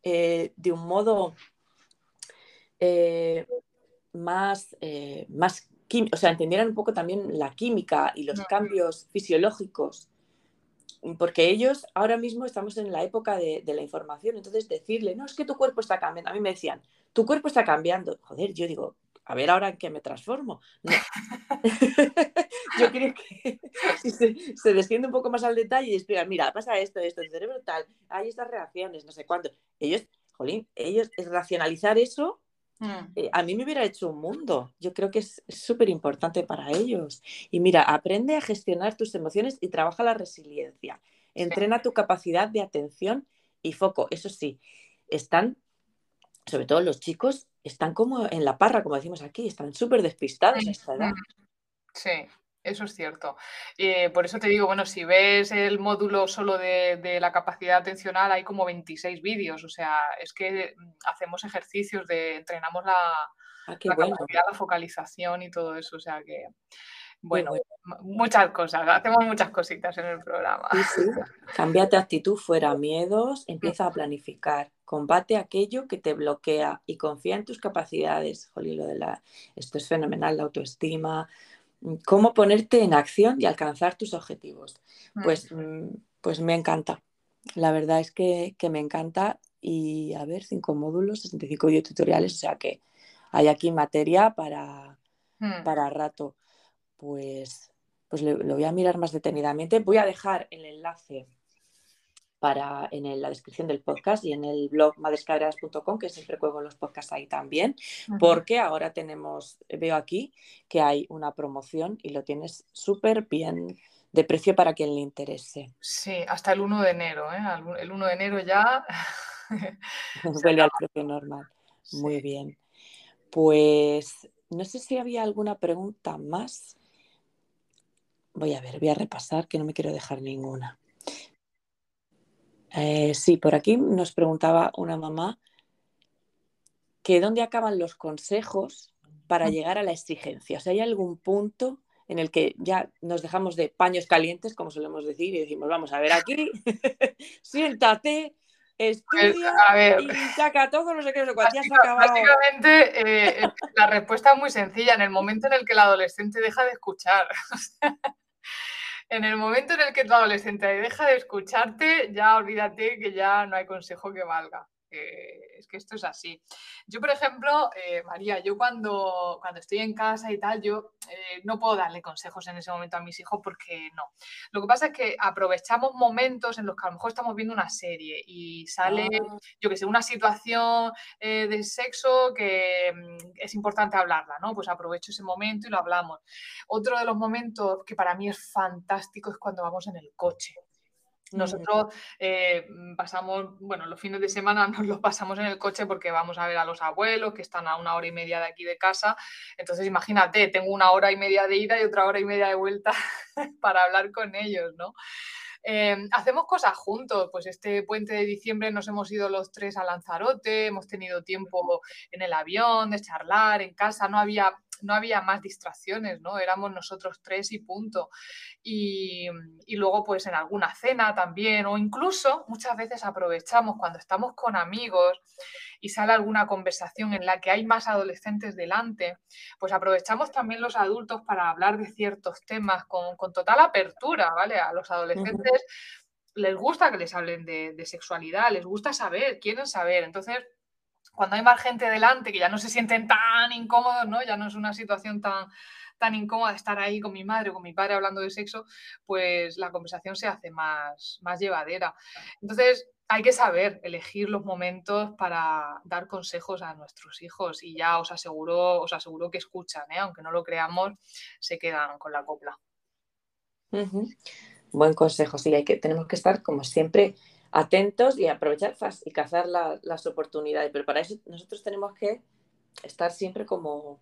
[SPEAKER 1] eh, de un modo eh, más, más o sea, entendieran un poco también la química y los cambios fisiológicos porque ellos ahora mismo estamos en la época de, la información, entonces decirle, no, es que tu cuerpo está cambiando. A mí me decían, tu cuerpo está cambiando. Joder, yo digo, a ver ahora en qué me transformo. yo creo que si se, desciende un poco más al detalle y explican, mira, pasa esto, esto, el cerebro tal, hay estas reacciones, no sé cuánto. Ellos, jolín, ellos es racionalizar eso Mm. Eh, a mí me hubiera hecho un mundo. Yo creo que es súper importante para ellos. Y mira, aprende a gestionar tus emociones y trabaja la resiliencia. Entrena tu capacidad de atención y foco. Eso sí, están, sobre todo los chicos, están como en la parra, como decimos aquí, están súper despistados a esta edad.
[SPEAKER 2] Sí, eso es cierto. Eh, por eso te digo, bueno, si ves el módulo solo de, la capacidad atencional, hay como 26 vídeos. O sea, es que mm, hacemos ejercicios de, entrenamos la, ah, capacidad, la focalización y todo eso. O sea que, bueno, muchas cosas, hacemos muchas cositas en el programa.
[SPEAKER 1] Sí, sí. Cámbiate actitud, fuera miedos, empieza a planificar. Combate aquello que te bloquea y confía en tus capacidades. Jolín, lo de la... Esto es fenomenal, la autoestima, cómo ponerte en acción y alcanzar tus objetivos. Pues, mm, pues me encanta. La verdad es que, me encanta y a ver, cinco módulos, 65 tutoriales, o sea que hay aquí materia para, hmm. para rato. Pues, pues lo voy a mirar más detenidamente. Voy a dejar el enlace para, en la descripción del podcast y en el blog madrescaderas.com, que siempre juego los podcasts ahí también, porque ahora tenemos, veo aquí que hay una promoción y lo tienes súper bien de precio para quien le interese.
[SPEAKER 2] Sí, hasta el 1 de enero, ¿eh? El 1 de enero ya...
[SPEAKER 1] Vuelve al precio normal. Muy bien. Pues no sé si había alguna pregunta más. Voy a ver, voy a repasar, que no me quiero dejar ninguna. Eh, sí, por aquí nos preguntaba una mamá que dónde acaban los consejos para llegar a la exigencia. O sea, ¿hay algún punto en el que ya nos dejamos de paños calientes, como solemos decir, y decimos, vamos a ver aquí, siéntate, estudia y saca todo, no sé qué, no sé ya se ha acabado.
[SPEAKER 2] Básicamente, eh, la respuesta es muy sencilla, en el momento en el que el adolescente deja de escuchar. en el momento en el que tu adolescente deja de escucharte, ya olvídate que ya no hay consejo que valga es que esto es así. Yo, por ejemplo, eh, María, yo cuando, cuando estoy en casa y tal, yo eh, no puedo darle consejos en ese momento a mis hijos porque no. Lo que pasa es que aprovechamos momentos en los que a lo mejor estamos viendo una serie y sale, ah. yo que sé, una situación eh, de sexo que mm, es importante hablarla, ¿no? Pues aprovecho ese momento y lo hablamos. Otro de los momentos que para mí es fantástico es cuando vamos en el coche. Nosotros eh, mm, pasamos, bueno, los fines de semana nos los pasamos en el coche porque vamos a ver a los abuelos que están a una hora y media de aquí de casa. Entonces, imagínate, tengo una hora y media de ida y otra hora y media de vuelta para hablar con ellos, ¿no? Em, hacemos cosas juntos, pues este puente de diciembre nos hemos ido los tres a Lanzarote, hemos tenido tiempo en el avión de charlar en casa, no había no había más distracciones, ¿no? Éramos nosotros tres y punto. Y, luego, pues en alguna cena también, o incluso muchas veces aprovechamos cuando estamos con amigos y sale alguna conversación en la que hay más adolescentes delante, pues aprovechamos también los adultos para hablar de ciertos temas con, total apertura, ¿vale? A los adolescentes les gusta que les hablen de, de sexualidad, les gusta saber, quieren saber. Entonces, cuando hay más gente delante, que ya no se sienten tan incómodos, ¿no? Ya no es una situación tan, tan incómoda estar ahí con mi madre o con mi padre hablando de sexo, pues la conversación se hace más, más llevadera. Entonces, hay que saber elegir los momentos para dar consejos a nuestros hijos y ya os aseguro, os aseguro que escuchan, ¿eh? aunque no lo creamos, se quedan con la copla.
[SPEAKER 1] Buen consejo, sí, hay que, tenemos que estar como siempre atentos y aprovechar y cazar las oportunidades. Pero para eso nosotros tenemos que estar siempre como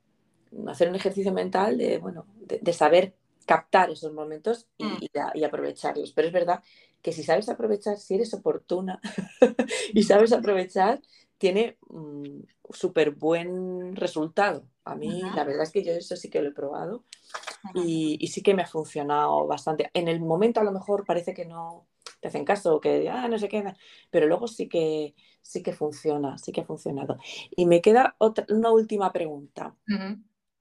[SPEAKER 1] hacer un ejercicio mental de, bueno, de, saber captar esos momentos mm. y, aprovecharlos. Pero es verdad que si sabes aprovechar, si eres oportuna y sabes aprovechar, tiene un súper buen resultado. A mí, la verdad es que yo eso sí que lo he probado y, y, sí que me ha funcionado bastante. En el momento a lo mejor parece que no, te hacen caso, que ah, no se queda, pero luego sí que, sí que funciona, sí que ha funcionado. Y me queda otra, una última pregunta.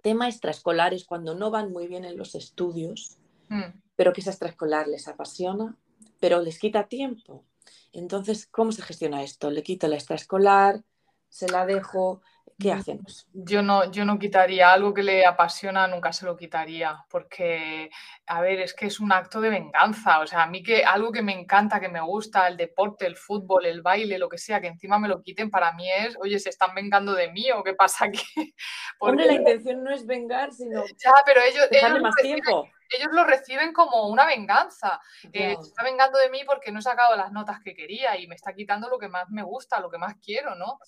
[SPEAKER 1] Tema extraescolares, cuando no van muy bien en los estudios, mm. pero que esa extraescolar les apasiona, pero les quita tiempo. Entonces, ¿cómo se gestiona esto? ¿Le quito la extraescolar? ¿Se la dejo? ¿Qué mm, hacemos?
[SPEAKER 2] Yo no, yo no quitaría algo que le apasiona, nunca se lo quitaría, porque, a ver, es que es un acto de venganza. O sea, a mí que algo que me encanta, que me gusta, el deporte, el fútbol, el baile, lo que sea, que encima me lo quiten, para mí es, oye, se están vengando de mí o qué pasa aquí.
[SPEAKER 1] Porque... la intención no es vengar, sino.
[SPEAKER 2] Ya, pero ellos.
[SPEAKER 1] ellos más tiempo
[SPEAKER 2] ellos lo reciben como una venganza. Eh, se está vengando de mí porque no he sacado las notas que quería y me está quitando lo que más me gusta, lo que más quiero, ¿no?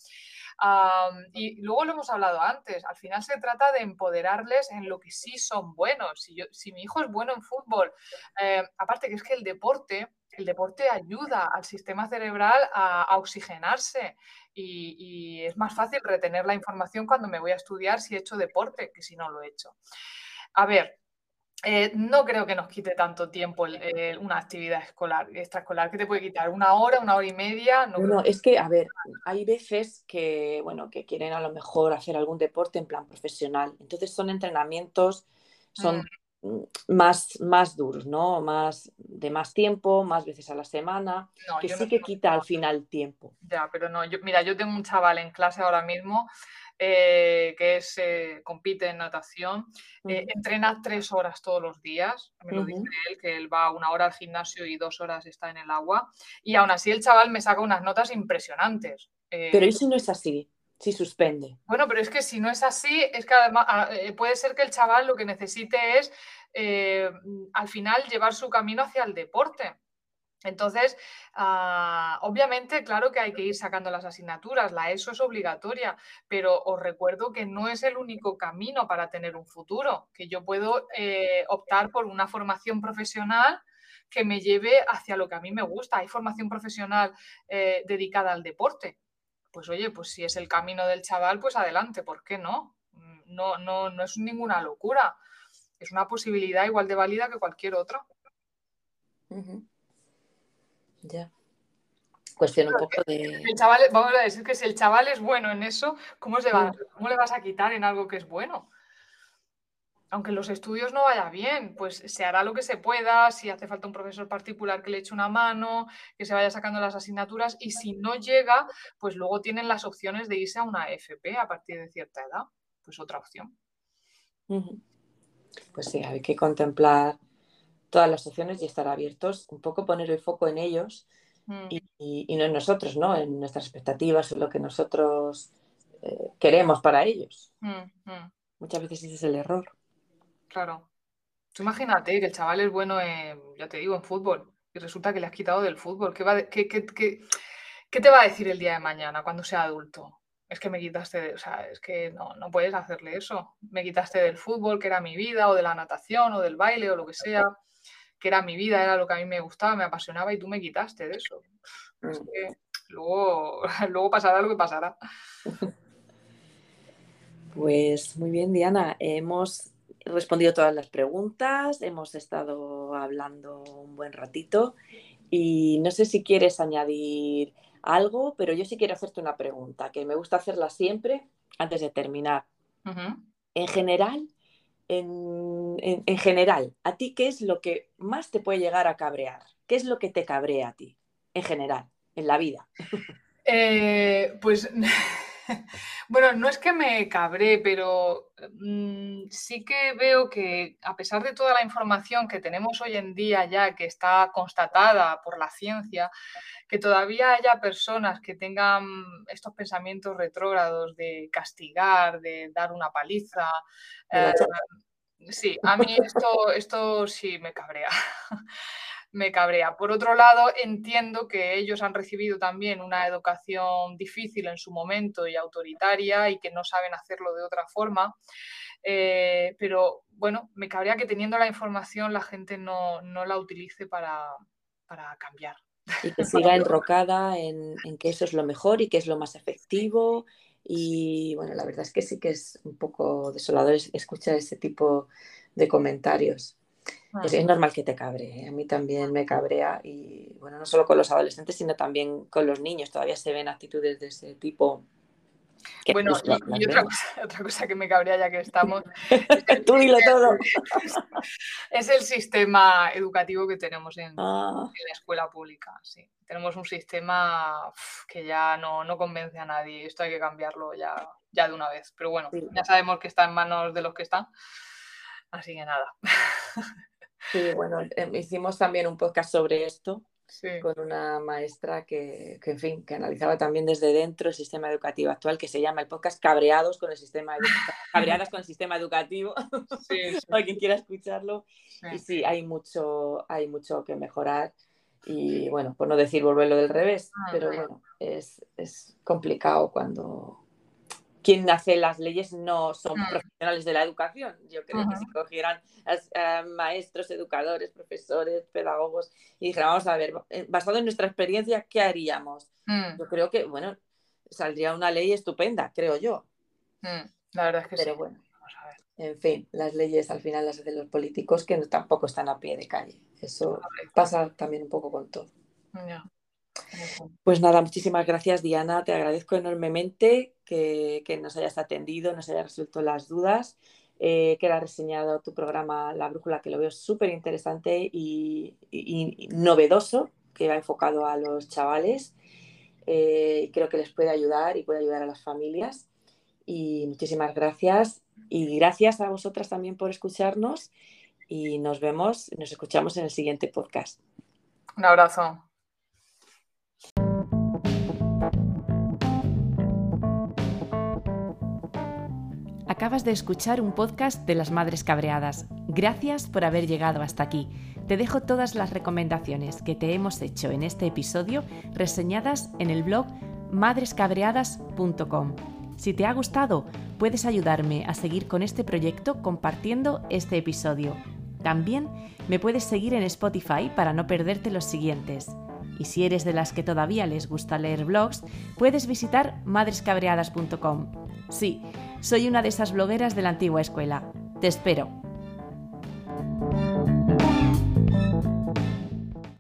[SPEAKER 2] Y luego lo hemos hablado antes, al final se trata de empoderarles en lo que sí son buenos. Si, yo, si mi hijo es bueno en fútbol, eh, aparte que es que el deporte, el deporte ayuda al sistema cerebral a, oxigenarse y, y, es más fácil retener la información cuando me voy a estudiar si he hecho deporte que si no lo he hecho. A ver, eh, no creo que nos quite tanto tiempo una actividad escolar, extraescolar. ¿Qué te puede quitar? ¿Una hora, una hora y media?
[SPEAKER 1] No, no, es que, a ver, hay veces que, bueno, que quieren a lo mejor hacer algún deporte en plan profesional. Entonces son entrenamientos, son mm. más, más duros, ¿no? Más, de más tiempo, más veces a la semana, que sí que quita al final tiempo.
[SPEAKER 2] Ya, pero no, yo, mira, yo tengo un chaval en clase ahora mismo eh, que es, eh, compite en natación, eh, entrena tres horas todos los días, me lo dice él, que él va una hora al gimnasio y dos horas está en el agua, y aún así el chaval me saca unas notas impresionantes.
[SPEAKER 1] pero ¿y si no es así? Si suspende.
[SPEAKER 2] Bueno, pero es que si no es así, es que además ah, puede ser que el chaval lo que necesite es al final llevar su camino hacia el deporte. Entonces, ah, obviamente, claro que hay que ir sacando las asignaturas, la ESO es obligatoria, pero os recuerdo que no es el único camino para tener un futuro, que yo puedo eh, optar por una formación profesional que me lleve hacia lo que a mí me gusta. Hay formación profesional eh, dedicada al deporte. Pues oye, pues si es el camino del chaval, pues adelante, ¿por qué no? Mm, no, no, no es ninguna locura. es una posibilidad igual de válida que cualquier otra.
[SPEAKER 1] Ya. Cuestión un poco de.
[SPEAKER 2] vamos a decir que si el chaval es bueno en eso, ¿cómo, se va, ¿cómo le vas a quitar en algo que es bueno? aunque los estudios no vaya bien, pues se hará lo que se pueda, si hace falta un profesor particular que le eche una mano, que se vaya sacando las asignaturas y si no llega, pues luego tienen las opciones de irse a una FP a partir de cierta edad, pues otra opción.
[SPEAKER 1] Pues sí, hay que contemplar todas las opciones y estar abiertos, un poco poner el foco en ellos mm. y, no en nosotros, ¿no? En nuestras expectativas, en lo que nosotros eh, queremos para ellos. Mm, mm. Muchas veces ese es el error.
[SPEAKER 2] Claro. Tú imagínate que el chaval es bueno en, ya te digo, en fútbol y resulta que le has quitado del fútbol. ¿Qué, va qué, te va a decir el día de mañana cuando sea adulto? Es que me quitaste, de, o sea, es que no, no puedes hacerle eso. Me quitaste del fútbol, que era mi vida, o de la natación, o del baile, o lo que sea, que era mi vida, era lo que a mí me gustaba, me apasionaba y tú me quitaste de eso. Es mm. que luego, luego pasará lo que pasará.
[SPEAKER 1] Pues muy bien, Diana. Hemos respondido todas las preguntas, hemos estado hablando un buen ratito y no sé si quieres añadir algo, pero yo sí quiero hacerte una pregunta, que me gusta hacerla siempre antes de terminar. En general, en, general, ¿a ti qué es lo que más te puede llegar a cabrear? ¿Qué es lo que te cabrea a ti, en general, en la vida?
[SPEAKER 2] Eh, pues Bueno, no es que me cabré, pero mm, sí que veo que a pesar de toda la información que tenemos hoy en día ya, que está constatada por la ciencia, que todavía haya personas que tengan estos pensamientos retrógrados de castigar, de dar una paliza. Eh, sí, a mí esto, esto sí me cabrea. me cabrea. Por otro lado, entiendo que ellos han recibido también una educación difícil en su momento y autoritaria y que no saben hacerlo de otra forma. Eh, pero bueno, me cabrea que teniendo la información la gente no, la utilice para, cambiar.
[SPEAKER 1] Y que siga enrocada en, en, que eso es lo mejor y que es lo más efectivo. Y bueno, la verdad es que sí que es un poco desolador escuchar ese tipo de comentarios. Es, normal que te cabre, ¿eh? a mí también me cabrea y bueno, no solo con los adolescentes, sino también con los niños, todavía se ven actitudes de ese tipo.
[SPEAKER 2] Bueno, y, otra, cosa, que me cabrea ya que estamos.
[SPEAKER 1] Tú dilo todo.
[SPEAKER 2] Es, el sistema educativo que tenemos en, ah. la escuela pública. Sí. Tenemos un sistema que ya no, no, convence a nadie. Esto hay que cambiarlo ya, ya de una vez. Pero bueno, ya sabemos que está en manos de los que están. Así que nada.
[SPEAKER 1] Sí, bueno, em, hicimos también un podcast sobre esto con una maestra que, en fin, que analizaba también desde dentro el sistema educativo actual, que se llama el podcast Cabreados con el sistema Cabreadas con el sistema educativo, sí, para quien quiera escucharlo. Y sí, hay mucho, hay mucho que mejorar. Y bueno, por no decir volverlo del revés, ah, pero bueno, es, es complicado cuando, quien hace las leyes no son mm. profesionales de la educación. Yo creo que si cogieran a, maestros, educadores, profesores, pedagogos y dijeran, vamos a ver, eh, basado en nuestra experiencia, ¿qué haríamos? Mm. Yo creo que, bueno, saldría una ley estupenda, creo yo.
[SPEAKER 2] Mm, la verdad es que
[SPEAKER 1] Pero bueno, en fin, las leyes al final las hacen los políticos que tampoco están a pie de calle. Eso pasa también un poco con todo. Pues nada, muchísimas gracias Diana, te agradezco enormemente que, nos hayas atendido, nos hayas resuelto las dudas, eh, que hayas reseñado tu programa La Brújula, que lo veo súper interesante y, novedoso, que va enfocado a los chavales. Eh, creo que les puede ayudar y puede ayudar a las familias. Y muchísimas gracias. Y gracias a vosotras también por escucharnos. Y nos vemos, nos escuchamos en el siguiente podcast.
[SPEAKER 2] Un abrazo.
[SPEAKER 3] Acabas de escuchar un podcast de las Madres Cabreadas. Gracias por haber llegado hasta aquí. Te dejo todas las recomendaciones que te hemos hecho en este episodio reseñadas en el blog madrescabreadas.com. Si te ha gustado, puedes ayudarme a seguir con este proyecto compartiendo este episodio. También me puedes seguir en Spotify para no perderte los siguientes. Y si eres de las que todavía les gusta leer blogs, puedes visitar madrescabreadas.com. Sí, soy una de esas blogueras de la antigua escuela. Te espero.